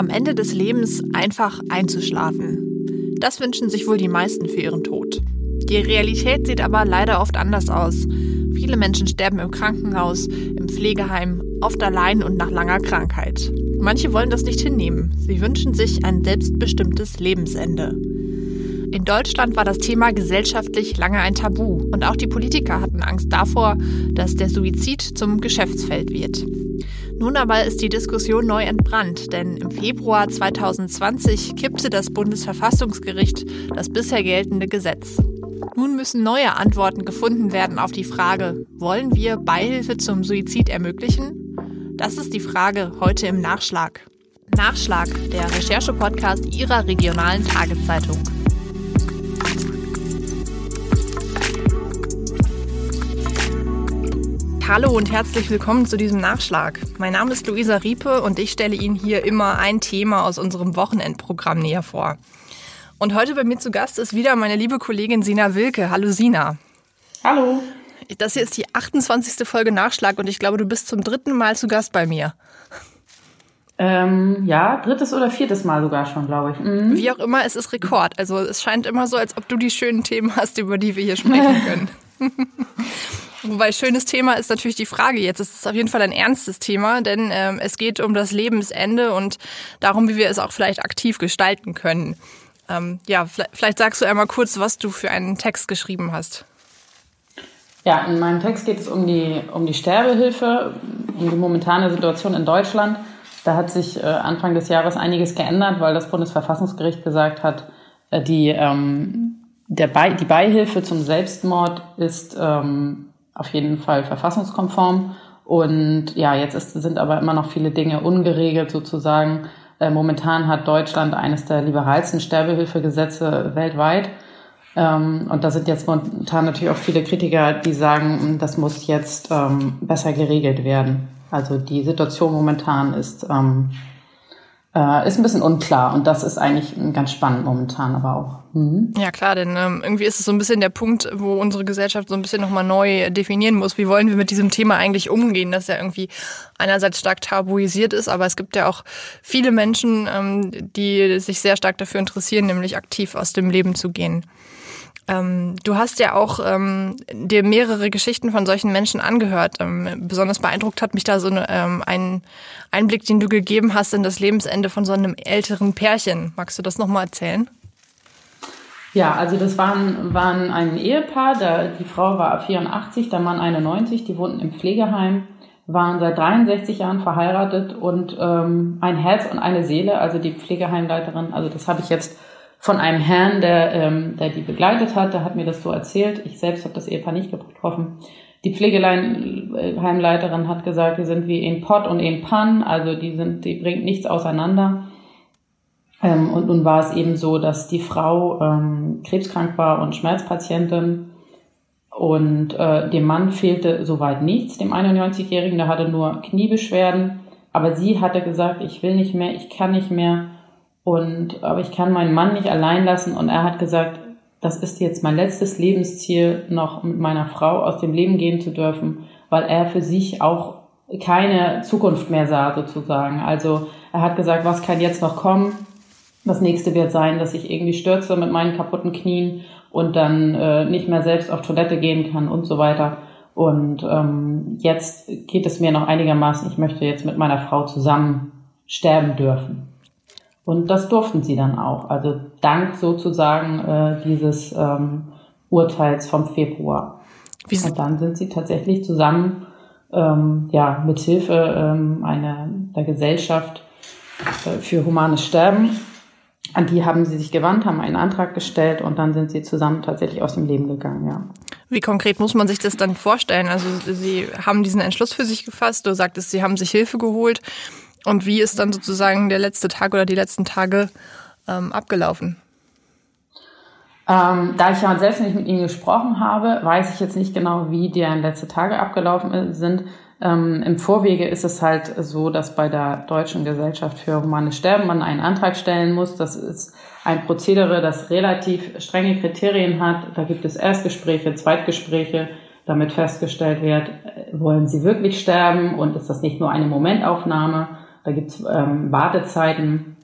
Am Ende des Lebens einfach einzuschlafen. Das wünschen sich wohl die meisten für ihren Tod. Die Realität sieht aber leider oft anders aus. Viele Menschen sterben im Krankenhaus, im Pflegeheim, oft allein und nach langer Krankheit. Manche wollen das nicht hinnehmen. Sie wünschen sich ein selbstbestimmtes Lebensende. In Deutschland war das Thema gesellschaftlich lange ein Tabu und auch die Politiker hatten Angst davor, dass der Suizid zum Geschäftsfeld wird. Nun aber ist die Diskussion neu entbrannt, denn im Februar 2020 kippte das Bundesverfassungsgericht das bisher geltende Gesetz. Nun müssen neue Antworten gefunden werden auf die Frage, wollen wir Beihilfe zum Suizid ermöglichen? Das ist die Frage heute im Nachschlag. Nachschlag, der Recherche-Podcast Ihrer regionalen Tageszeitung. Hallo und herzlich willkommen zu diesem Nachschlag. Mein Name ist Luisa Riepe und ich stelle Ihnen hier immer ein Thema aus unserem Wochenendprogramm näher vor. Und heute bei mir zu Gast ist wieder meine liebe Kollegin Sina Wilke. Hallo Sina. Hallo. Das hier ist die 28. Folge Nachschlag und ich glaube, du bist zum dritten Mal zu Gast bei mir. Ähm, ja, drittes oder viertes Mal sogar schon, glaube ich. Mhm. Wie auch immer, es ist Rekord. Also es scheint immer so, als ob du die schönen Themen hast, über die wir hier sprechen können. Wobei schönes Thema ist natürlich die Frage jetzt. Es ist auf jeden Fall ein ernstes Thema, denn ähm, es geht um das Lebensende und darum, wie wir es auch vielleicht aktiv gestalten können. Ähm, ja, vielleicht, vielleicht sagst du einmal kurz, was du für einen Text geschrieben hast. Ja, in meinem Text geht es um die, um die Sterbehilfe, um die momentane Situation in Deutschland. Da hat sich äh, Anfang des Jahres einiges geändert, weil das Bundesverfassungsgericht gesagt hat, äh, die, ähm, der Be die Beihilfe zum Selbstmord ist ähm, auf jeden Fall verfassungskonform. Und ja, jetzt ist, sind aber immer noch viele Dinge ungeregelt sozusagen. Äh, momentan hat Deutschland eines der liberalsten Sterbehilfegesetze weltweit. Ähm, und da sind jetzt momentan natürlich auch viele Kritiker, die sagen, das muss jetzt ähm, besser geregelt werden. Also die Situation momentan ist ähm, äh, ist ein bisschen unklar und das ist eigentlich ganz spannend momentan aber auch. Mhm. Ja klar, denn ähm, irgendwie ist es so ein bisschen der Punkt, wo unsere Gesellschaft so ein bisschen nochmal neu definieren muss, wie wollen wir mit diesem Thema eigentlich umgehen, das ja irgendwie einerseits stark tabuisiert ist, aber es gibt ja auch viele Menschen, ähm, die sich sehr stark dafür interessieren, nämlich aktiv aus dem Leben zu gehen. Ähm, du hast ja auch ähm, dir mehrere Geschichten von solchen Menschen angehört. Ähm, besonders beeindruckt hat mich da so eine, ähm, ein Einblick, den du gegeben hast in das Lebensende von so einem älteren Pärchen. Magst du das nochmal erzählen? Ja, also das waren, waren ein Ehepaar, der, die Frau war 84, der Mann 91, die wohnten im Pflegeheim, waren seit 63 Jahren verheiratet und ähm, ein Herz und eine Seele, also die Pflegeheimleiterin, also das habe ich jetzt von einem Herrn, der, ähm, der die begleitet hat, der hat mir das so erzählt. Ich selbst habe das Ehepaar nicht getroffen. Die Pflegeheimleiterin hat gesagt, die sind wie ein Pott und ein Pan, also die sind, die bringt nichts auseinander. Ähm, und nun war es eben so, dass die Frau ähm, krebskrank war und Schmerzpatientin und äh, dem Mann fehlte soweit nichts, dem 91-Jährigen, der hatte nur Kniebeschwerden. Aber sie hatte gesagt, ich will nicht mehr, ich kann nicht mehr. Und, aber ich kann meinen Mann nicht allein lassen. Und er hat gesagt, das ist jetzt mein letztes Lebensziel, noch mit meiner Frau aus dem Leben gehen zu dürfen, weil er für sich auch keine Zukunft mehr sah, sozusagen. Also er hat gesagt, was kann jetzt noch kommen? Das nächste wird sein, dass ich irgendwie stürze mit meinen kaputten Knien und dann äh, nicht mehr selbst auf Toilette gehen kann und so weiter. Und ähm, jetzt geht es mir noch einigermaßen, ich möchte jetzt mit meiner Frau zusammen sterben dürfen. Und das durften sie dann auch. Also dank sozusagen äh, dieses ähm, Urteils vom Februar. Wie und dann sind sie tatsächlich zusammen, ähm, ja, mit Hilfe ähm, einer der Gesellschaft äh, für humanes Sterben. An die haben sie sich gewandt, haben einen Antrag gestellt und dann sind sie zusammen tatsächlich aus dem Leben gegangen, ja. Wie konkret muss man sich das dann vorstellen? Also Sie haben diesen Entschluss für sich gefasst, du sagtest, Sie haben sich Hilfe geholt. Und wie ist dann sozusagen der letzte Tag oder die letzten Tage ähm, abgelaufen? Ähm, da ich ja selbst nicht mit Ihnen gesprochen habe, weiß ich jetzt nicht genau, wie deren letzte Tage abgelaufen sind. Ähm, Im Vorwege ist es halt so, dass bei der Deutschen Gesellschaft für Humanes Sterben man einen Antrag stellen muss. Das ist ein Prozedere, das relativ strenge Kriterien hat. Da gibt es Erstgespräche, Zweitgespräche, damit festgestellt wird, wollen Sie wirklich sterben und ist das nicht nur eine Momentaufnahme? Da gibt's ähm, Wartezeiten,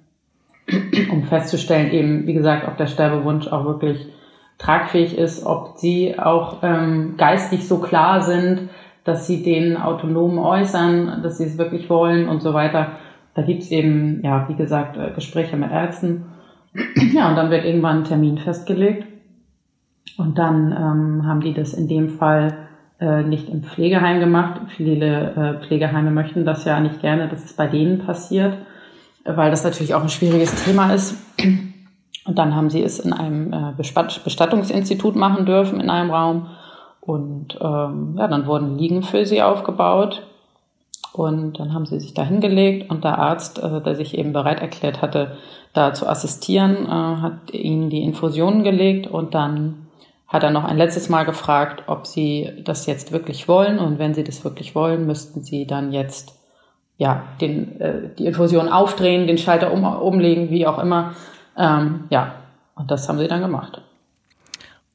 um festzustellen, eben, wie gesagt, ob der Sterbewunsch auch wirklich tragfähig ist, ob sie auch ähm, geistig so klar sind, dass sie den autonom äußern, dass sie es wirklich wollen und so weiter. Da gibt's eben, ja, wie gesagt, äh, Gespräche mit Ärzten. Ja, und dann wird irgendwann ein Termin festgelegt. Und dann ähm, haben die das in dem Fall äh, nicht im Pflegeheim gemacht. Viele äh, Pflegeheime möchten das ja nicht gerne, dass es bei denen passiert, weil das natürlich auch ein schwieriges Thema ist. Und dann haben sie es in einem äh, Bestattungsinstitut machen dürfen, in einem Raum. Und ähm, ja, dann wurden Liegen für sie aufgebaut. Und dann haben sie sich da hingelegt und der Arzt, äh, der sich eben bereit erklärt hatte, da zu assistieren, äh, hat ihnen die Infusionen gelegt und dann hat er noch ein letztes Mal gefragt, ob sie das jetzt wirklich wollen. Und wenn sie das wirklich wollen, müssten sie dann jetzt ja den, äh, die Infusion aufdrehen, den Schalter um, umlegen, wie auch immer. Ähm, ja, und das haben sie dann gemacht.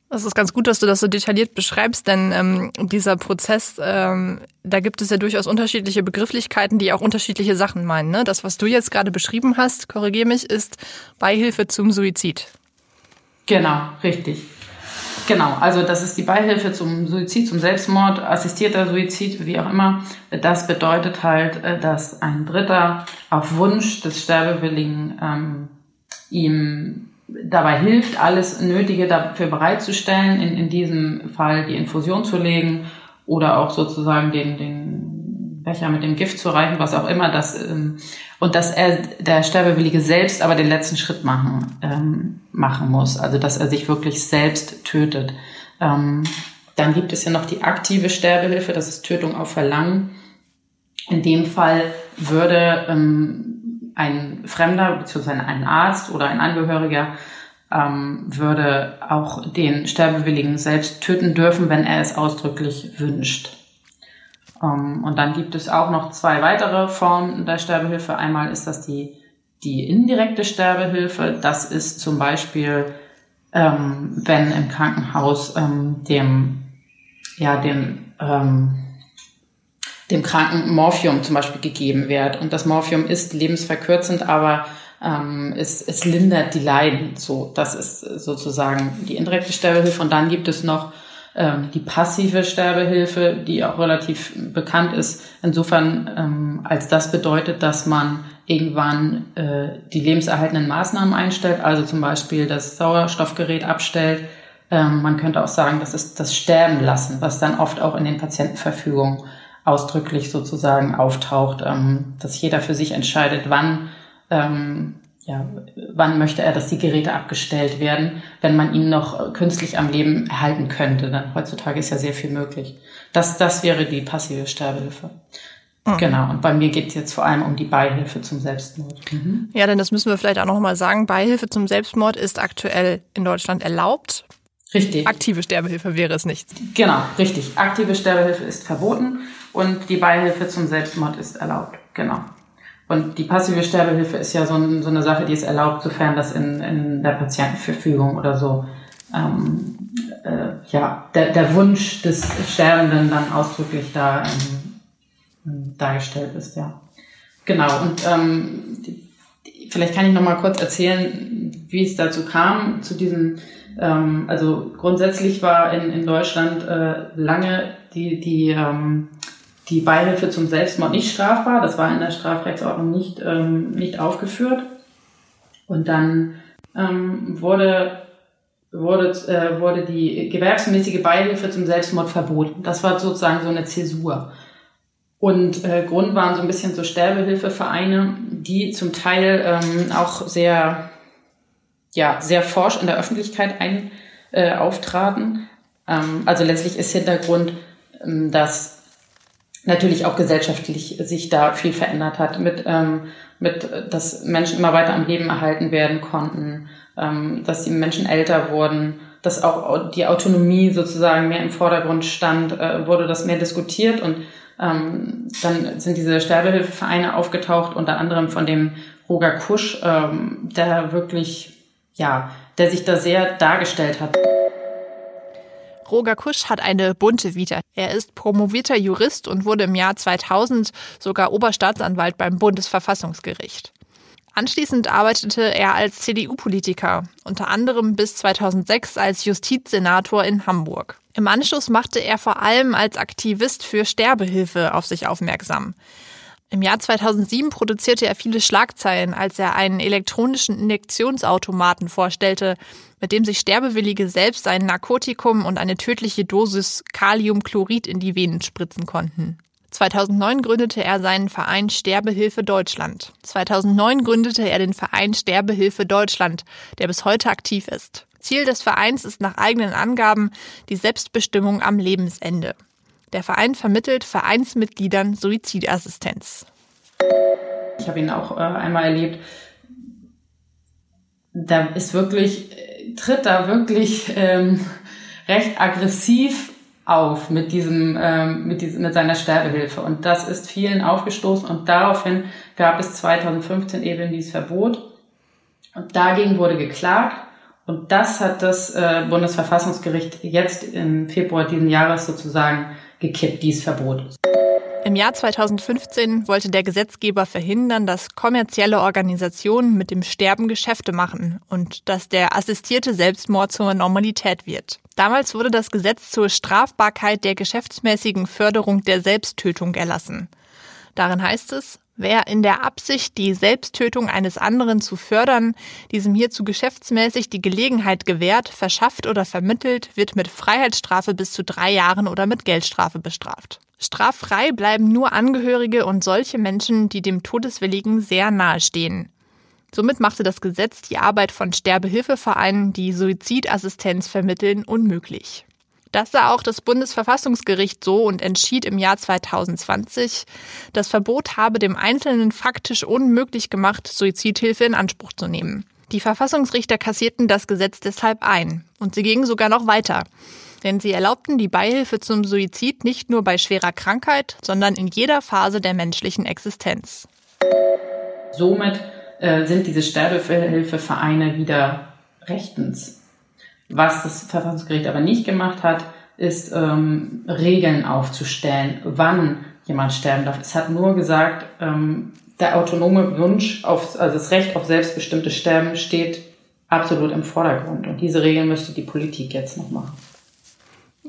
Das ist ganz gut, dass du das so detailliert beschreibst, denn ähm, dieser Prozess, ähm, da gibt es ja durchaus unterschiedliche Begrifflichkeiten, die auch unterschiedliche Sachen meinen. Ne? Das, was du jetzt gerade beschrieben hast, korrigier mich, ist Beihilfe zum Suizid. Genau, richtig. Genau, also das ist die Beihilfe zum Suizid, zum Selbstmord, assistierter Suizid, wie auch immer. Das bedeutet halt, äh, dass ein Dritter auf Wunsch des Sterbewilligen ähm, ihm dabei hilft, alles Nötige dafür bereitzustellen, in, in diesem Fall die Infusion zu legen oder auch sozusagen den, den Becher mit dem Gift zu reichen, was auch immer das ähm, und dass er der Sterbewillige selbst aber den letzten Schritt machen ähm, machen muss, also dass er sich wirklich selbst tötet. Ähm, dann gibt es ja noch die aktive Sterbehilfe, das ist Tötung auf Verlangen. In dem Fall würde ähm, ein Fremder beziehungsweise ein Arzt oder ein Angehöriger ähm, würde auch den Sterbewilligen selbst töten dürfen, wenn er es ausdrücklich wünscht. Ähm, und dann gibt es auch noch zwei weitere Formen der Sterbehilfe. Einmal ist das die, die indirekte Sterbehilfe. Das ist zum Beispiel, ähm, wenn im Krankenhaus ähm, dem, ja, dem, ähm, dem Kranken Morphium zum Beispiel gegeben wird. Und das Morphium ist lebensverkürzend, aber ähm, es, es lindert die Leiden. So, das ist sozusagen die indirekte Sterbehilfe. Und dann gibt es noch die passive Sterbehilfe, die auch relativ bekannt ist. Insofern, ähm, als das bedeutet, dass man irgendwann äh, die lebenserhaltenden Maßnahmen einstellt, also zum Beispiel das Sauerstoffgerät abstellt. Ähm, man könnte auch sagen, das ist das Sterben lassen, was dann oft auch in den Patientenverfügungen ausdrücklich sozusagen auftaucht, ähm, dass jeder für sich entscheidet, wann, ähm, ja, wann möchte er, dass die Geräte abgestellt werden, wenn man ihn noch künstlich am Leben erhalten könnte. Dann heutzutage ist ja sehr viel möglich. Das, das wäre die passive Sterbehilfe. Mhm. Genau, und bei mir geht es jetzt vor allem um die Beihilfe zum Selbstmord. Mhm. Ja, denn das müssen wir vielleicht auch noch mal sagen. Beihilfe zum Selbstmord ist aktuell in Deutschland erlaubt. Richtig. Aktive Sterbehilfe wäre es nicht. Genau, richtig. Aktive Sterbehilfe ist verboten und die Beihilfe zum Selbstmord ist erlaubt. Genau. Und die passive Sterbehilfe ist ja so, ein, so eine Sache, die ist erlaubt, sofern das in, in der Patientenverfügung oder so ähm, äh, ja, der, der Wunsch des Sterbenden dann ausdrücklich da ähm, dargestellt ist, ja. Genau, und ähm, die, vielleicht kann ich noch mal kurz erzählen, wie es dazu kam, zu diesem ähm, also grundsätzlich war in, in Deutschland äh, lange die, die, ähm, die Beihilfe zum Selbstmord nicht strafbar. Das war in der Strafrechtsordnung nicht, ähm, nicht aufgeführt. Und dann ähm, wurde, wurde, äh, wurde die gewerbsmäßige Beihilfe zum Selbstmord verboten. Das war sozusagen so eine Zäsur. Und äh, Grund waren so ein bisschen so Sterbehilfevereine, die zum Teil ähm, auch sehr ja, sehr forsch in der Öffentlichkeit ein, äh, auftraten. Ähm, also letztlich ist Hintergrund, ähm, dass natürlich auch gesellschaftlich sich da viel verändert hat, mit, ähm, mit, dass Menschen immer weiter am Leben erhalten werden konnten, ähm, dass die Menschen älter wurden, dass auch die Autonomie sozusagen mehr im Vordergrund stand, äh, wurde das mehr diskutiert und ähm, dann sind diese Sterbehilfevereine aufgetaucht, unter anderem von dem Roger Kusch, ähm, der wirklich ja, der sich da sehr dargestellt hat. Roger Kusch hat eine bunte Vita. Er ist promovierter Jurist und wurde im Jahr 2000 sogar Oberstaatsanwalt beim Bundesverfassungsgericht. Anschließend arbeitete er als CDU-Politiker, unter anderem bis 2006 als Justizsenator in Hamburg. Im Anschluss machte er vor allem als Aktivist für Sterbehilfe auf sich aufmerksam. Im Jahr 2007 produzierte er viele Schlagzeilen, als er einen elektronischen Injektionsautomaten vorstellte, mit dem sich Sterbewillige selbst ein Narkotikum und eine tödliche Dosis Kaliumchlorid in die Venen spritzen konnten. 2009 gründete er seinen Verein Sterbehilfe Deutschland. 2009 gründete er den Verein Sterbehilfe Deutschland, der bis heute aktiv ist. Ziel des Vereins ist nach eigenen Angaben die Selbstbestimmung am Lebensende. Der Verein vermittelt Vereinsmitgliedern Suizidassistenz. Ich habe ihn auch äh, einmal erlebt. Da ist wirklich, tritt da wirklich ähm, recht aggressiv auf mit diesem, ähm, mit diesem, mit seiner Sterbehilfe. Und das ist vielen aufgestoßen und daraufhin gab es 2015 eben dieses Verbot. Und dagegen wurde geklagt. Und das hat das äh, Bundesverfassungsgericht jetzt im Februar diesen Jahres sozusagen gekippt, dieses Verbot. Im Jahr 2015 wollte der Gesetzgeber verhindern, dass kommerzielle Organisationen mit dem Sterben Geschäfte machen und dass der assistierte Selbstmord zur Normalität wird. Damals wurde das Gesetz zur Strafbarkeit der geschäftsmäßigen Förderung der Selbsttötung erlassen. Darin heißt es, Wer in der Absicht, die Selbsttötung eines anderen zu fördern, diesem hierzu geschäftsmäßig die Gelegenheit gewährt, verschafft oder vermittelt, wird mit Freiheitsstrafe bis zu drei Jahren oder mit Geldstrafe bestraft. Straffrei bleiben nur Angehörige und solche Menschen, die dem Todeswilligen sehr nahe stehen. Somit machte das Gesetz die Arbeit von Sterbehilfevereinen, die Suizidassistenz vermitteln, unmöglich. Das sah auch das Bundesverfassungsgericht so und entschied im Jahr 2020, das Verbot habe dem Einzelnen faktisch unmöglich gemacht, Suizidhilfe in Anspruch zu nehmen. Die Verfassungsrichter kassierten das Gesetz deshalb ein und sie gingen sogar noch weiter. Denn sie erlaubten die Beihilfe zum Suizid nicht nur bei schwerer Krankheit, sondern in jeder Phase der menschlichen Existenz. Somit äh, sind diese Sterbehilfevereine wieder rechtens. Was das Verfassungsgericht aber nicht gemacht hat, ist ähm, Regeln aufzustellen, wann jemand sterben darf. Es hat nur gesagt, ähm, der autonome Wunsch auf, also das Recht auf selbstbestimmtes Sterben steht absolut im Vordergrund. Und diese Regeln müsste die Politik jetzt noch machen.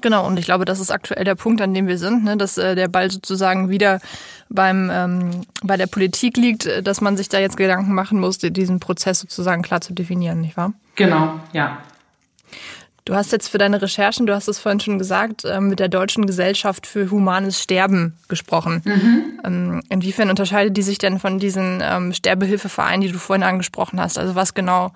Genau, und ich glaube, das ist aktuell der Punkt, an dem wir sind, ne, dass äh, der Ball sozusagen wieder beim ähm, bei der Politik liegt, äh, dass man sich da jetzt Gedanken machen muss, diesen Prozess sozusagen klar zu definieren, nicht wahr? Genau, ja. Du hast jetzt für deine Recherchen, du hast es vorhin schon gesagt, ähm, mit der Deutschen Gesellschaft für humanes Sterben gesprochen. Mhm. Ähm, inwiefern unterscheidet die sich denn von diesen ähm, Sterbehilfevereinen, die du vorhin angesprochen hast? Also was genau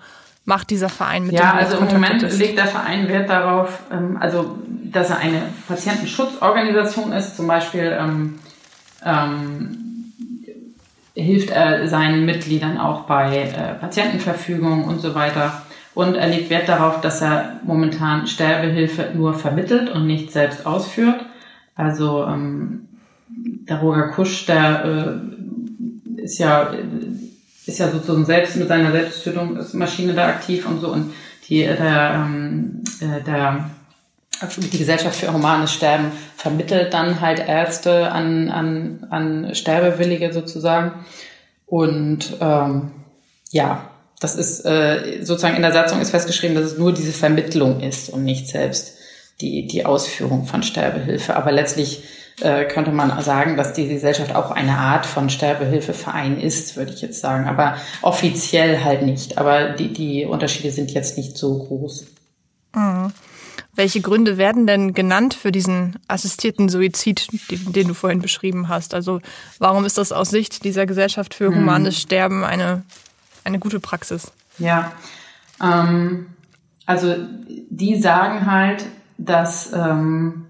macht dieser Verein mit ja, also im Moment ist? legt der Verein Wert darauf, also dass er eine Patientenschutzorganisation ist, zum Beispiel ähm, ähm, hilft er seinen Mitgliedern auch bei äh, Patientenverfügung und so weiter. Und er legt Wert darauf, dass er momentan Sterbehilfe nur vermittelt und nicht selbst ausführt. Also ähm, der Roger Kusch, der äh, ist ja ist ja sozusagen selbst mit seiner Selbsttötungsmaschine da aktiv und so und die der ähm, äh, der die Gesellschaft für humanes Sterben vermittelt dann halt Ärzte an an an Sterbewillige sozusagen und ähm, ja das ist äh, sozusagen in der Satzung ist festgeschrieben, dass es nur diese Vermittlung ist und nicht selbst die, die Ausführung von Sterbehilfe. Aber letztlich äh, könnte man sagen, dass die Gesellschaft auch eine Art von Sterbehilfeverein ist, würde ich jetzt sagen. Aber offiziell halt nicht. Aber die, die Unterschiede sind jetzt nicht so groß. Mhm. Welche Gründe werden denn genannt für diesen assistierten Suizid, den, den, du vorhin beschrieben hast? Also warum ist das aus Sicht dieser Gesellschaft für hm. humanes Sterben eine eine gute Praxis? Ja, ähm, also die sagen halt, dass, ähm,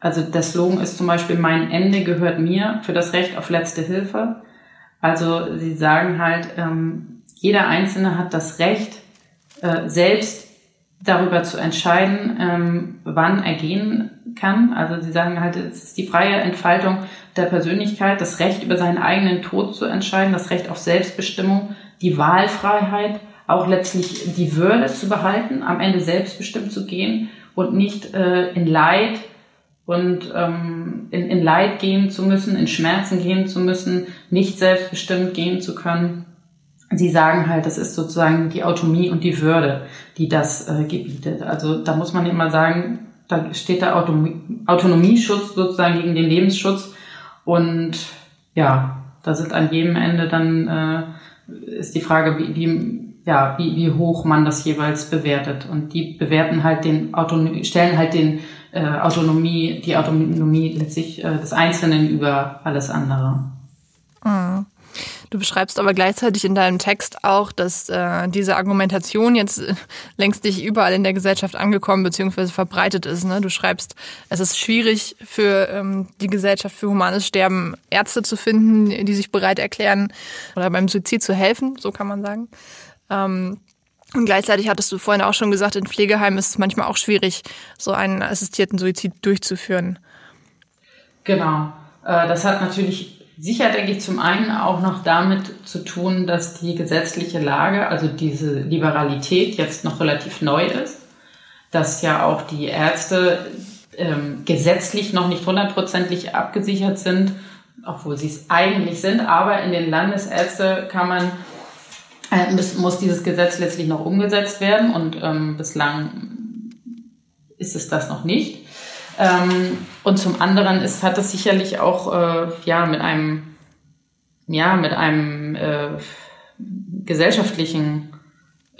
also der Slogan ist zum Beispiel, mein Ende gehört mir für das Recht auf letzte Hilfe. Also sie sagen halt, ähm, jeder Einzelne hat das Recht, äh, selbst darüber zu entscheiden, ähm, wann er gehen kann. Also sie sagen halt, es ist die freie Entfaltung der Persönlichkeit, das Recht über seinen eigenen Tod zu entscheiden, das Recht auf Selbstbestimmung die Wahlfreiheit, auch letztlich die Würde zu behalten, am Ende selbstbestimmt zu gehen und nicht äh, in Leid und ähm, in, in Leid gehen zu müssen, in Schmerzen gehen zu müssen, nicht selbstbestimmt gehen zu können. Sie sagen halt, das ist sozusagen die Autonomie und die Würde, die das äh, gebietet. Also da muss man immer sagen, da steht der Autonomie, Autonomieschutz sozusagen gegen den Lebensschutz und ja, da sind an jedem Ende dann äh, ist die Frage, wie, wie ja, wie, wie hoch man das jeweils bewertet. Und die bewerten halt den Autonomie, stellen halt den äh, Autonomie, die Autonomie letztlich äh, des Einzelnen über alles andere. Mhm. Du beschreibst aber gleichzeitig in deinem Text auch, dass äh, diese Argumentation jetzt äh, längst nicht überall in der Gesellschaft angekommen bzw. verbreitet ist. Ne? Du schreibst, es ist schwierig für ähm, die Gesellschaft für humanes Sterben Ärzte zu finden, die sich bereit erklären oder beim Suizid zu helfen, so kann man sagen. Ähm, und gleichzeitig hattest du vorhin auch schon gesagt, in Pflegeheimen ist es manchmal auch schwierig, so einen assistierten Suizid durchzuführen. Genau. Äh, das hat natürlich Sicher denke ich zum einen auch noch damit zu tun, dass die gesetzliche Lage, also diese Liberalität jetzt noch relativ neu ist, dass ja auch die Ärzte ähm, gesetzlich noch nicht hundertprozentig abgesichert sind, obwohl sie es eigentlich sind, aber in den Landesärztekammern äh, muss, muss dieses Gesetz letztlich noch umgesetzt werden und ähm, bislang ist es das noch nicht. Ähm, und zum anderen ist, hat es sicherlich auch äh, ja mit einem ja mit einem äh, gesellschaftlichen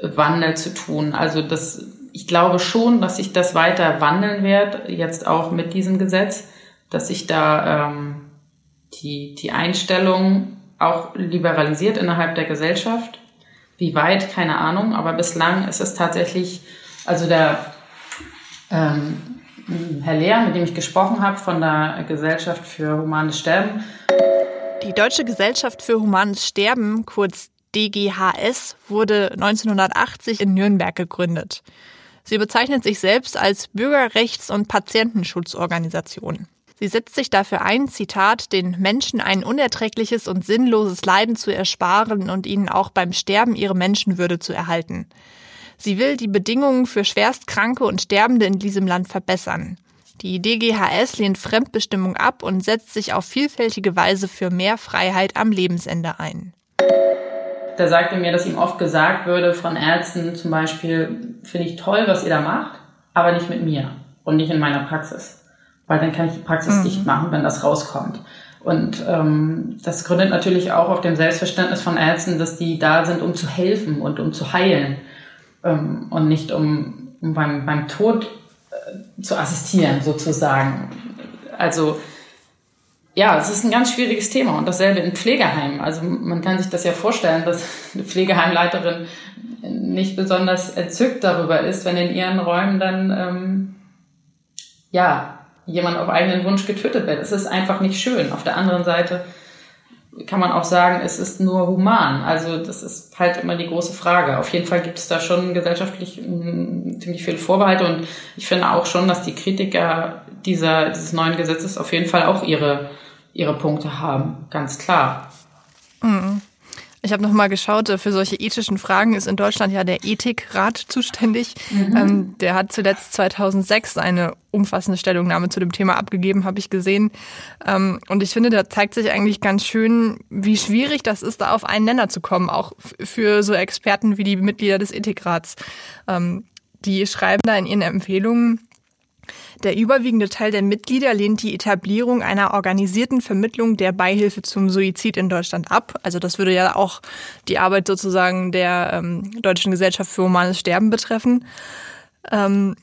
Wandel zu tun. Also das, ich glaube schon, dass sich das weiter wandeln wird, jetzt auch mit diesem Gesetz, dass sich da ähm, die, die Einstellung auch liberalisiert innerhalb der Gesellschaft. Wie weit, keine Ahnung, aber bislang ist es tatsächlich, also der ähm, Herr Lehr, mit dem ich gesprochen habe, von der Gesellschaft für humanes Sterben. Die Deutsche Gesellschaft für humanes Sterben, kurz DGHS, wurde 1980 in Nürnberg gegründet. Sie bezeichnet sich selbst als Bürgerrechts- und Patientenschutzorganisation. Sie setzt sich dafür ein, Zitat, den Menschen ein unerträgliches und sinnloses Leiden zu ersparen und ihnen auch beim Sterben ihre Menschenwürde zu erhalten. Sie will die Bedingungen für Schwerstkranke und Sterbende in diesem Land verbessern. Die DGHS lehnt Fremdbestimmung ab und setzt sich auf vielfältige Weise für mehr Freiheit am Lebensende ein. Da sagte mir, dass ihm oft gesagt würde von Ärzten zum Beispiel, finde ich toll, was ihr da macht, aber nicht mit mir und nicht in meiner Praxis. Weil dann kann ich die Praxis mhm. dicht machen, wenn das rauskommt. Und ähm, das gründet natürlich auch auf dem Selbstverständnis von Ärzten, dass die da sind, um zu helfen und um zu heilen ähm, und nicht um, um beim, beim Tod äh, zu assistieren sozusagen. Also ja, es ist ein ganz schwieriges Thema und dasselbe in Pflegeheimen. Also man kann sich das ja vorstellen, dass eine Pflegeheimleiterin nicht besonders entzückt darüber ist, wenn in ihren Räumen dann ähm, ja jemand auf eigenen Wunsch getötet wird. Es ist einfach nicht schön. Auf der anderen Seite kann man auch sagen, es ist nur human. Also das ist halt immer die große Frage. Auf jeden Fall gibt es da schon gesellschaftlich mh, ziemlich viele Vorbehalte und ich finde auch schon, dass die Kritiker dieser, dieses neuen Gesetzes auf jeden Fall auch ihre, ihre Punkte haben. Ganz klar. Mhm. Ich habe nochmal geschaut, äh, für solche ethischen Fragen ist in Deutschland ja der Ethikrat zuständig. Mhm. Ähm, der hat zuletzt 2006 eine umfassende Stellungnahme zu dem Thema abgegeben, habe ich gesehen. Ähm, und ich finde, da zeigt sich eigentlich ganz schön, wie schwierig das ist, da auf einen Nenner zu kommen, auch für so Experten wie die Mitglieder des Ethikrats. Ähm, die schreiben da in ihren Empfehlungen, der überwiegende Teil der Mitglieder lehnt die Etablierung einer organisierten Vermittlung der Beihilfe zum Suizid in Deutschland ab. Also das würde ja auch die Arbeit sozusagen der ähm, Deutschen Gesellschaft für humanes Sterben betreffen. Ähm,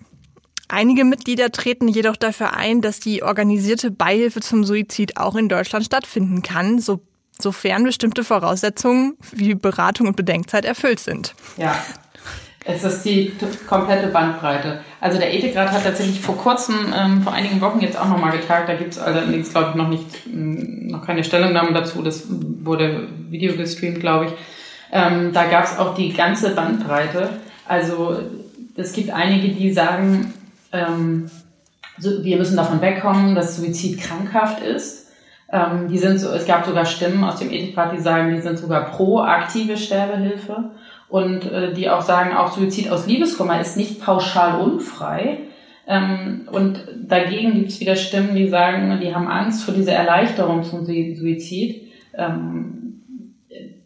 einige Mitglieder treten jedoch dafür ein, dass die organisierte Beihilfe zum Suizid auch in Deutschland stattfinden kann, so, sofern bestimmte Voraussetzungen wie Beratung und Bedenkzeit erfüllt sind. Ja, es ist die komplette Bandbreite. Also der Ethikrat hat tatsächlich vor kurzem, ähm, vor einigen Wochen jetzt auch nochmal getagt. Da gibt es allerdings, glaube ich, noch nicht, mm, noch keine Stellungnahme dazu. Das wurde Video gestreamt, glaube ich. Ähm, da gab es auch die ganze Bandbreite. Also es gibt einige, die sagen, ähm, so, wir müssen davon wegkommen, dass Suizid krankhaft ist. Ähm, die sind so, es gab sogar Stimmen aus dem Ethikrat, die sagen, die sind sogar pro aktive Sterbehilfe und äh, die auch sagen, auch Suizid aus Liebeskummer ist nicht pauschal unfrei. Ähm, und dagegen gibt es wieder Stimmen, die sagen, die haben Angst vor dieser Erleichterung zum Suizid. Ähm,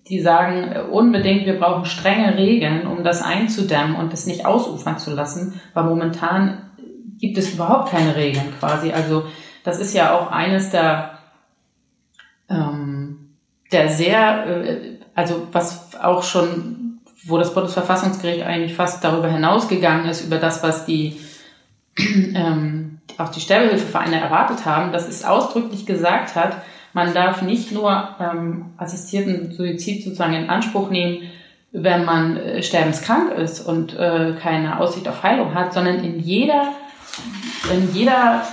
die sagen unbedingt, wir brauchen strenge Regeln, um das einzudämmen und das nicht ausufern zu lassen, weil momentan gibt es überhaupt keine Regeln quasi. Also das ist ja auch eines der, ähm, der sehr, äh, also was auch schon, wo das Bundesverfassungsgericht eigentlich fast darüber hinausgegangen ist, über das, was die ähm, auch die Sterbehilfevereine erwartet haben, dass es ausdrücklich gesagt hat, man darf nicht nur ähm, assistierten Suizid sozusagen in Anspruch nehmen, wenn man äh, sterbenskrank ist und äh, keine Aussicht auf Heilung hat, sondern in jeder, in jeder,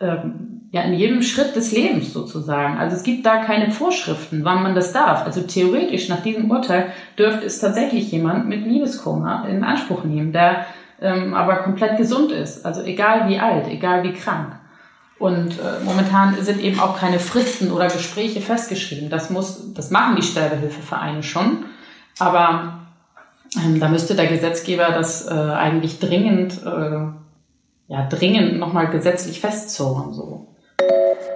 ähm, ja, in jedem Schritt des Lebens sozusagen. Also es gibt da keine Vorschriften, wann man das darf. Also theoretisch nach diesem Urteil dürfte es tatsächlich jemand mit Liebeskoma in Anspruch nehmen, der ähm, aber komplett gesund ist. Also egal wie alt, egal wie krank. Und äh, momentan sind eben auch keine Fristen oder Gespräche festgeschrieben. Das muss, das machen die Sterbehilfevereine schon. Aber ähm, da müsste der Gesetzgeber das äh, eigentlich dringend, äh, ja, dringend nochmal gesetzlich festzurren, so.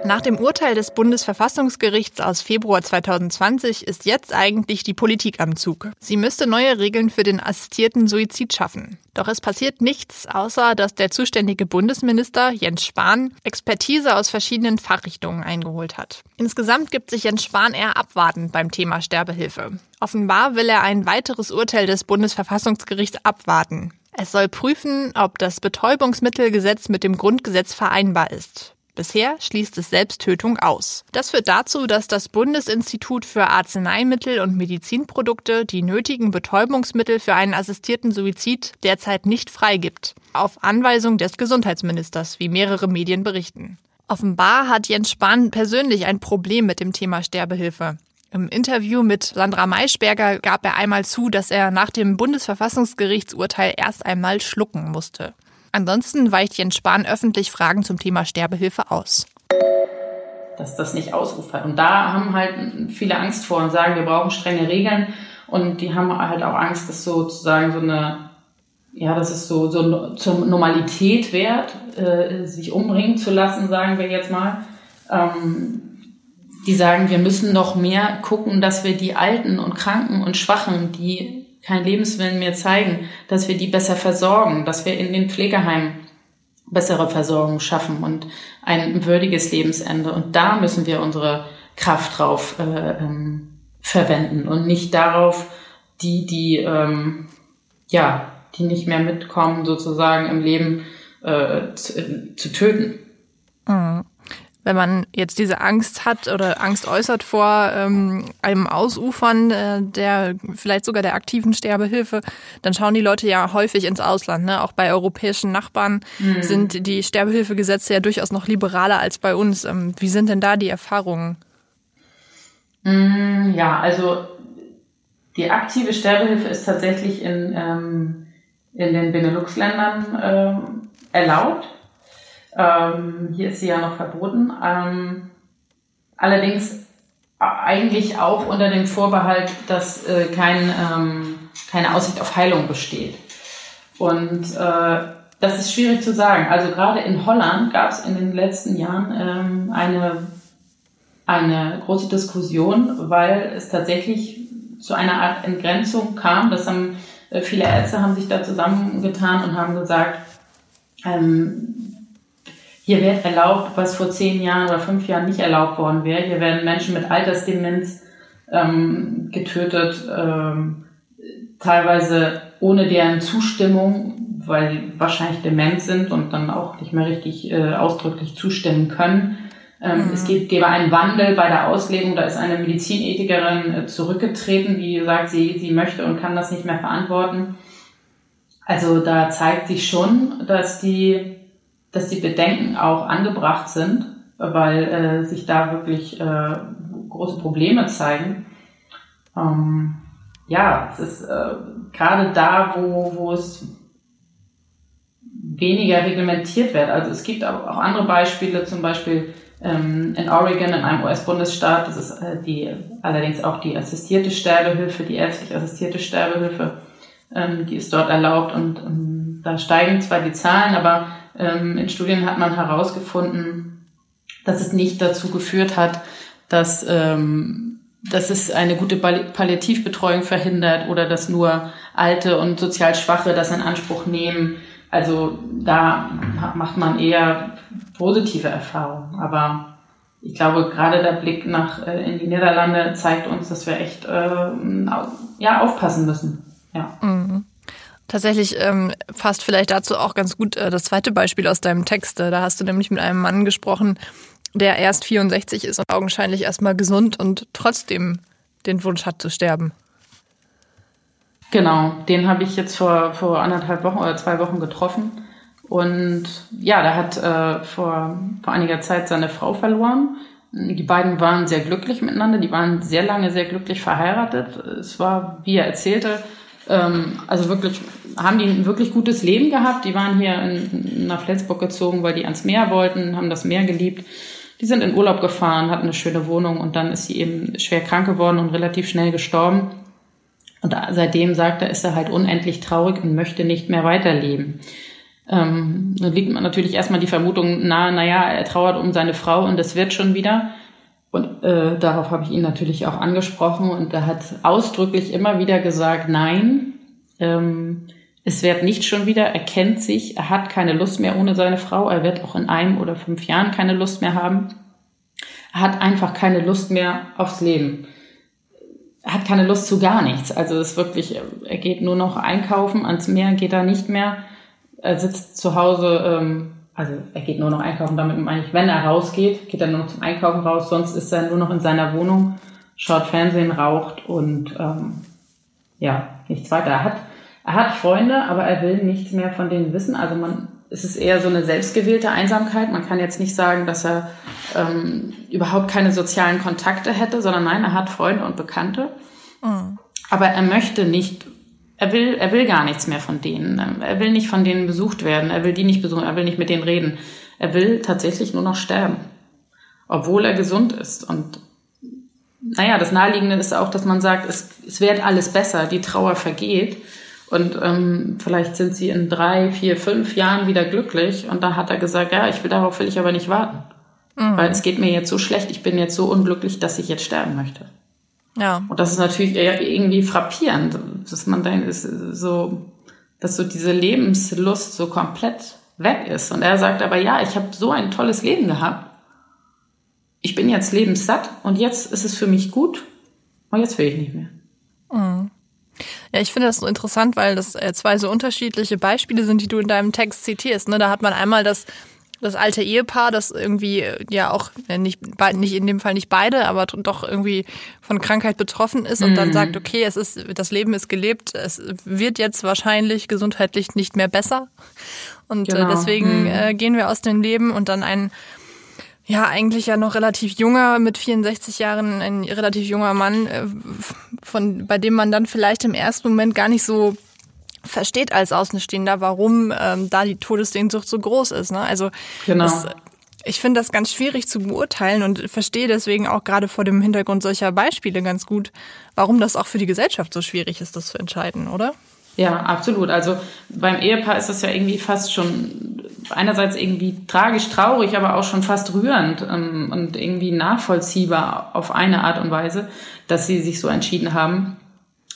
Nach dem Urteil des Bundesverfassungsgerichts aus Februar 2020 ist jetzt eigentlich die Politik am Zug. Sie müsste neue Regeln für den assistierten Suizid schaffen. Doch es passiert nichts, außer dass der zuständige Bundesminister Jens Spahn Expertise aus verschiedenen Fachrichtungen eingeholt hat. Insgesamt gibt sich Jens Spahn eher abwartend beim Thema Sterbehilfe. Offenbar will er ein weiteres Urteil des Bundesverfassungsgerichts abwarten. Es soll prüfen, ob das Betäubungsmittelgesetz mit dem Grundgesetz vereinbar ist. Bisher schließt es Selbsttötung aus. Das führt dazu, dass das Bundesinstitut für Arzneimittel und Medizinprodukte die nötigen Betäubungsmittel für einen assistierten Suizid derzeit nicht freigibt. Auf Anweisung des Gesundheitsministers, wie mehrere Medien berichten. Offenbar hat Jens Spahn persönlich ein Problem mit dem Thema Sterbehilfe. Im Interview mit Sandra Maischberger gab er einmal zu, dass er nach dem Bundesverfassungsgerichtsurteil erst einmal schlucken musste. Ansonsten weicht Jens Spahn öffentlich Fragen zum Thema Sterbehilfe aus. Dass das nicht ausufert. Und da haben halt viele Angst vor und sagen, wir brauchen strenge Regeln. Und die haben halt auch Angst, dass sozusagen so eine, ja, dass es so, so zur Normalität wird, äh, sich umbringen zu lassen, sagen wir jetzt mal. Ähm, die sagen, wir müssen noch mehr gucken, dass wir die Alten und Kranken und Schwachen, die kein Lebenswillen mehr zeigen, dass wir die besser versorgen, dass wir in den Pflegeheimen bessere Versorgung schaffen und ein würdiges Lebensende. Und da müssen wir unsere Kraft drauf äh, ähm, verwenden und nicht darauf, die, die ähm, ja, die nicht mehr mitkommen, sozusagen im Leben äh, zu, äh, zu töten. Mhm wenn man jetzt diese Angst hat oder Angst äußert vor ähm, einem Ausufern äh, der vielleicht sogar der aktiven Sterbehilfe, dann schauen die Leute ja häufig ins Ausland. Ne? Auch bei europäischen Nachbarn mhm. sind die Sterbehilfegesetze ja durchaus noch liberaler als bei uns. Ähm, wie sind denn da die Erfahrungen? Mhm, ja, also die aktive Sterbehilfe ist tatsächlich in, ähm, in den Benelux-Ländern ähm, erlaubt. Ähm, hier ist sie ja noch verboten. Ähm, allerdings eigentlich auch unter dem Vorbehalt, dass äh, kein, ähm, keine Aussicht auf Heilung besteht. Und äh, das ist schwierig zu sagen. Also gerade in Holland gab es in den letzten Jahren ähm, eine, eine große Diskussion, weil es tatsächlich zu einer Art Entgrenzung kam. Das haben äh, viele Ärzte haben sich da zusammengetan und haben gesagt, ähm, hier wird erlaubt, was vor zehn Jahren oder fünf Jahren nicht erlaubt worden wäre. Hier werden Menschen mit Altersdemenz ähm, getötet, ähm, teilweise ohne deren Zustimmung, weil sie wahrscheinlich dement sind und dann auch nicht mehr richtig äh, ausdrücklich zustimmen können. Ähm, mhm. Es gibt, gäbe einen Wandel bei der Auslegung. Da ist eine Medizinethikerin äh, zurückgetreten, die sagt, sie, sie möchte und kann das nicht mehr verantworten. Also da zeigt sich schon, dass die dass die Bedenken auch angebracht sind, weil äh, sich da wirklich äh, große Probleme zeigen. Ähm, ja, es ist äh, gerade da, wo, wo es weniger reglementiert wird. Also es gibt auch, andere Beispiele, zum Beispiel ähm, in Oregon, in einem US-Bundesstaat, das ist äh, die allerdings auch die assistierte Sterbehilfe, die ärztlich assistierte Sterbehilfe, ähm, die ist dort erlaubt und ähm, da steigen zwar die Zahlen, aber in Studien hat man herausgefunden, dass es nicht dazu geführt hat, dass, ähm, dass es eine gute Palliativbetreuung verhindert oder dass nur Alte und sozial Schwache das in Anspruch nehmen. Also da macht man eher positive Erfahrungen. Aber ich glaube, gerade der Blick nach äh, in die Niederlande zeigt uns, dass wir echt äh, ja, aufpassen müssen. Ja. Mhm. Tatsächlich ähm, passt vielleicht dazu auch ganz gut äh, das zweite Beispiel aus deinem Text. Da hast du nämlich mit einem Mann gesprochen, der erst 64 ist und augenscheinlich erstmal gesund und trotzdem den Wunsch hat zu sterben. Genau, den habe ich jetzt vor, vor anderthalb Wochen oder zwei Wochen getroffen. Und ja, der hat äh, vor, vor einiger Zeit seine Frau verloren. Die beiden waren sehr glücklich miteinander, die waren sehr lange sehr glücklich verheiratet. Es war, wie er erzählte, ähm, also wirklich, haben die ein wirklich gutes Leben gehabt. Die waren hier in, nach Flensburg gezogen, weil die ans Meer wollten, haben das Meer geliebt. Die sind in Urlaub gefahren, hatten eine schöne Wohnung und dann ist sie eben schwer krank geworden und relativ schnell gestorben. Und seitdem sagt er, ist er halt unendlich traurig und möchte nicht mehr weiterleben. Ähm, dann liegt natürlich erstmal die Vermutung nahe, naja, er trauert um seine Frau und es wird schon wieder. Und äh, darauf habe ich ihn natürlich auch angesprochen und er hat ausdrücklich immer wieder gesagt, nein, ähm, es wird nicht schon wieder, er kennt sich, er hat keine Lust mehr ohne seine Frau, er wird auch in einem oder fünf Jahren keine Lust mehr haben. Er hat einfach keine Lust mehr aufs Leben. Er hat keine Lust zu gar nichts. Also es ist wirklich, er geht nur noch einkaufen, ans Meer geht er nicht mehr. Er sitzt zu Hause ähm, also er geht nur noch einkaufen, damit meine ich, wenn er rausgeht, geht er nur noch zum Einkaufen raus, sonst ist er nur noch in seiner Wohnung, schaut Fernsehen, raucht und ähm, ja, nichts weiter. Er hat, er hat Freunde, aber er will nichts mehr von denen wissen. Also man, es ist eher so eine selbstgewählte Einsamkeit. Man kann jetzt nicht sagen, dass er ähm, überhaupt keine sozialen Kontakte hätte, sondern nein, er hat Freunde und Bekannte. Mhm. Aber er möchte nicht er will, er will gar nichts mehr von denen. Er will nicht von denen besucht werden. Er will die nicht besuchen. Er will nicht mit denen reden. Er will tatsächlich nur noch sterben. Obwohl er gesund ist. Und naja, das Naheliegende ist auch, dass man sagt, es, es wird alles besser. Die Trauer vergeht. Und ähm, vielleicht sind sie in drei, vier, fünf Jahren wieder glücklich. Und da hat er gesagt, ja, ich will darauf will ich aber nicht warten. Mhm. Weil es geht mir jetzt so schlecht, ich bin jetzt so unglücklich, dass ich jetzt sterben möchte. Ja. Und das ist natürlich irgendwie frappierend, dass man dann ist so, dass so diese Lebenslust so komplett weg ist. Und er sagt aber, ja, ich habe so ein tolles Leben gehabt. Ich bin jetzt lebenssatt und jetzt ist es für mich gut und jetzt will ich nicht mehr. Mhm. Ja, ich finde das so interessant, weil das äh, zwei so unterschiedliche Beispiele sind, die du in deinem Text zitierst. Ne? Da hat man einmal das das alte Ehepaar, das irgendwie ja auch äh, nicht, nicht in dem Fall nicht beide, aber doch irgendwie von Krankheit betroffen ist und mhm. dann sagt, okay, es ist, das Leben ist gelebt, es wird jetzt wahrscheinlich gesundheitlich nicht mehr besser. Und äh, genau. deswegen mhm. äh, gehen wir aus dem Leben und dann ein ja, eigentlich ja noch relativ junger, mit 64 Jahren, ein relativ junger Mann, äh, von, bei dem man dann vielleicht im ersten Moment gar nicht so versteht als Außenstehender, warum ähm, da die Todessehnsucht so groß ist. Ne? Also genau. Das, ich finde das ganz schwierig zu beurteilen und verstehe deswegen auch gerade vor dem Hintergrund solcher Beispiele ganz gut, warum das auch für die Gesellschaft so schwierig ist, das zu entscheiden, oder? Ja, absolut. Also beim Ehepaar ist das ja irgendwie fast schon einerseits irgendwie tragisch, traurig, aber auch schon fast rührend ähm, und irgendwie nachvollziehbar auf eine Art und Weise, dass sie sich so entschieden haben.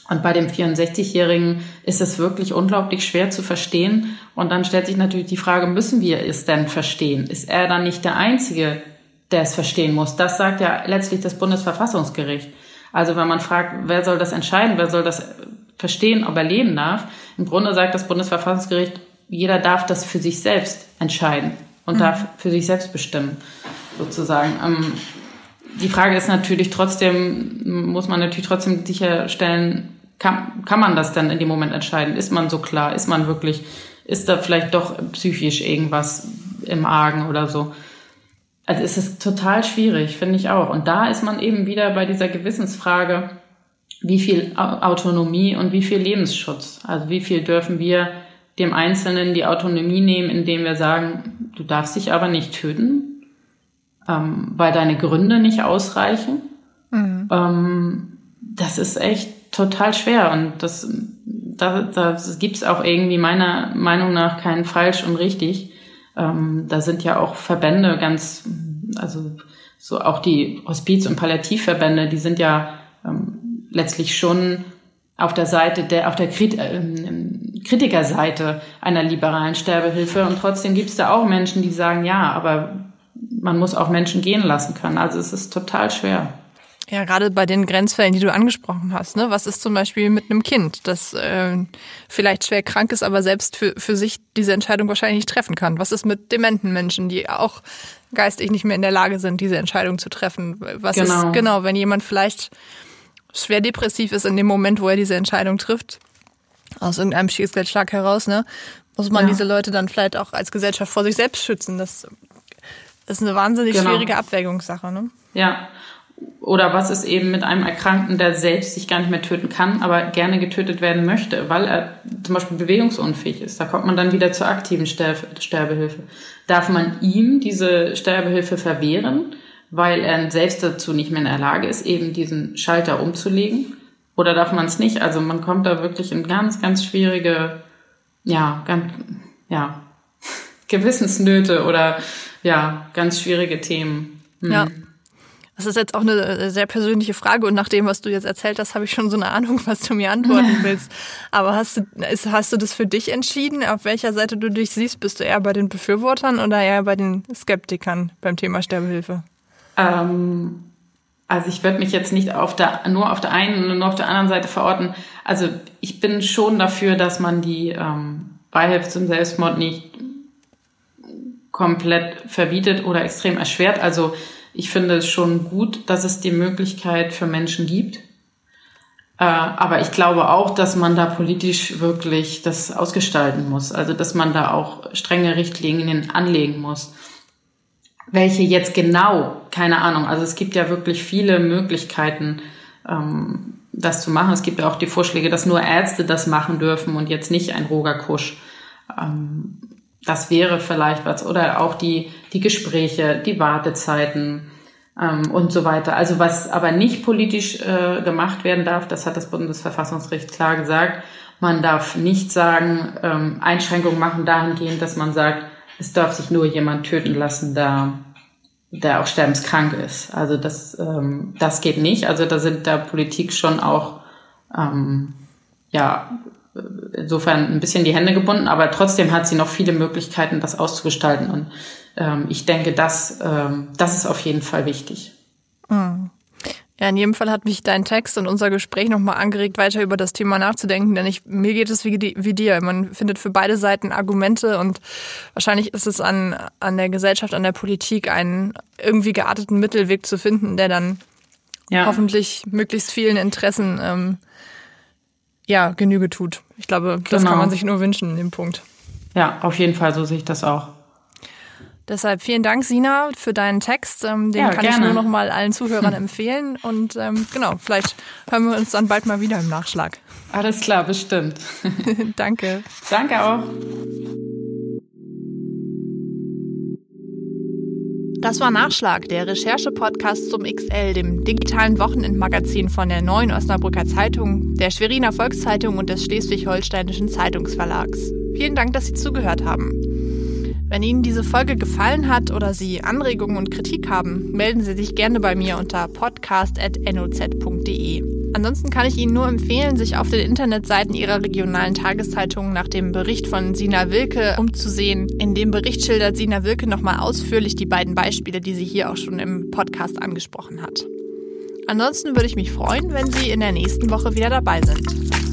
Und bei dem 64-Jährigen ist es wirklich unglaublich schwer zu verstehen. Und dann stellt sich natürlich die Frage, müssen wir es denn verstehen? Ist er dann nicht der Einzige, der es verstehen muss? Das sagt ja letztlich das Bundesverfassungsgericht. Also wenn man fragt, wer soll das entscheiden, wer soll das verstehen, ob er leben darf, im Grunde sagt das Bundesverfassungsgericht, jeder darf das für sich selbst entscheiden und mhm. darf für sich selbst bestimmen, sozusagen. Ähm, die Frage ist natürlich trotzdem, muss man natürlich trotzdem sicherstellen, kann, kann man das dann in dem Moment entscheiden? Ist man so klar? Ist man wirklich, ist da vielleicht doch psychisch irgendwas im Argen oder so? Also es ist total schwierig, finde ich auch. Und da ist man eben wieder bei dieser Gewissensfrage, wie viel Autonomie und wie viel Lebensschutz. Also wie viel dürfen wir dem Einzelnen die Autonomie nehmen, indem wir sagen, du darfst dich aber nicht töten, ähm, weil deine Gründe nicht ausreichen. Mhm. Ähm, das ist echt total schwer und das da, da gibt es auch irgendwie meiner Meinung nach kein falsch und richtig. Ähm, da sind ja auch Verbände ganz, also so auch die Hospiz- und Palliativverbände, die sind ja ähm, letztlich schon auf der Seite der, auf der Krit äh, Kritikerseite einer liberalen Sterbehilfe. Und trotzdem gibt es da auch Menschen, die sagen, ja, aber man muss auch Menschen gehen lassen können. Also es ist total schwer. Ja, gerade bei den Grenzfällen, die du angesprochen hast. Ne? Was ist zum Beispiel mit einem Kind, das äh, vielleicht schwer krank ist, aber selbst für, für sich diese Entscheidung wahrscheinlich nicht treffen kann? Was ist mit dementen Menschen, die auch geistig nicht mehr in der Lage sind, diese Entscheidung zu treffen? Was genau. ist genau, wenn jemand vielleicht schwer depressiv ist in dem Moment, wo er diese Entscheidung trifft, aus irgendeinem Schicksalsschlag heraus, ne, muss man ja. diese Leute dann vielleicht auch als Gesellschaft vor sich selbst schützen. Das ist eine wahnsinnig genau. schwierige Abwägungssache. Ne? Ja, oder was ist eben mit einem Erkrankten, der selbst sich gar nicht mehr töten kann, aber gerne getötet werden möchte, weil er zum Beispiel bewegungsunfähig ist. Da kommt man dann wieder zur aktiven Sterbehilfe. Darf man ihm diese Sterbehilfe verwehren, weil er selbst dazu nicht mehr in der Lage ist, eben diesen Schalter umzulegen? Oder darf man es nicht? Also man kommt da wirklich in ganz, ganz schwierige, ja, ganz, ja, Gewissensnöte oder ja, ganz schwierige Themen. Hm. Ja. Das ist jetzt auch eine äh, sehr persönliche Frage und nach dem, was du jetzt erzählt hast, habe ich schon so eine Ahnung, was du mir antworten willst. Aber hast du, hast du das für dich entschieden, auf welcher Seite du dich siehst? Bist du eher bei den Befürwortern oder eher bei den Skeptikern beim Thema Sterbehilfe? Ähm, also ich würde mich jetzt nicht auf der, nur auf der einen und nur auf der anderen Seite verorten. Also ich bin schon dafür, dass man die ähm, Beihilfe zum Selbstmord nicht komplett verbietet oder extrem erschwert. Also ich finde es schon gut, dass es die Möglichkeit für Menschen gibt. Äh, aber ich glaube auch, dass man da politisch wirklich das ausgestalten muss. Also, dass man da auch strenge Richtlinien anlegen muss. Welche jetzt genau? Keine Ahnung. Also, es gibt ja wirklich viele Möglichkeiten, ähm, das zu machen. Es gibt ja auch die Vorschläge, dass nur Ärzte das machen dürfen und jetzt nicht ein Roger Kusch. Das wäre vielleicht was. Oder auch die, die Gespräche, die Wartezeiten ähm, und so weiter. Also was aber nicht politisch äh, gemacht werden darf, das hat das Bundesverfassungsgericht klar gesagt. Man darf nicht sagen, ähm, Einschränkungen machen dahingehend, dass man sagt, es darf sich nur jemand töten lassen, da der auch sterbenskrank ist. Also das, ähm, das geht nicht. Also da sind der Politik schon auch ähm, ja insofern ein bisschen die Hände gebunden, aber trotzdem hat sie noch viele Möglichkeiten, das auszugestalten. Und ähm, ich denke, das, ähm, das ist auf jeden Fall wichtig. Mhm. Ja, in jedem Fall hat mich dein Text und unser Gespräch nochmal angeregt, weiter über das Thema nachzudenken, denn ich, mir geht es wie, wie dir. Man findet für beide Seiten Argumente und wahrscheinlich ist es an, an der Gesellschaft, an der Politik, einen irgendwie gearteten Mittelweg zu finden, der dann ja. hoffentlich möglichst vielen Interessen ähm, ja, Genüge tut. Ich glaube, das genau. kann man sich nur wünschen in dem Punkt. Ja, auf jeden Fall, so sehe ich das auch. Deshalb vielen Dank, Sina, für deinen Text. Ähm, den ja, kann gerne. ich nur noch mal allen Zuhörern empfehlen. Und ähm, genau, vielleicht hören wir uns dann bald mal wieder im Nachschlag. Alles klar, bestimmt. Danke. Danke auch. Das war Nachschlag, der Recherche-Podcast zum XL, dem digitalen Wochenendmagazin von der Neuen Osnabrücker Zeitung, der Schweriner Volkszeitung und des Schleswig-Holsteinischen Zeitungsverlags. Vielen Dank, dass Sie zugehört haben. Wenn Ihnen diese Folge gefallen hat oder Sie Anregungen und Kritik haben, melden Sie sich gerne bei mir unter podcast.noz.de. Ansonsten kann ich Ihnen nur empfehlen, sich auf den Internetseiten Ihrer regionalen Tageszeitungen nach dem Bericht von Sina Wilke umzusehen. In dem Bericht schildert Sina Wilke nochmal ausführlich die beiden Beispiele, die sie hier auch schon im Podcast angesprochen hat. Ansonsten würde ich mich freuen, wenn Sie in der nächsten Woche wieder dabei sind.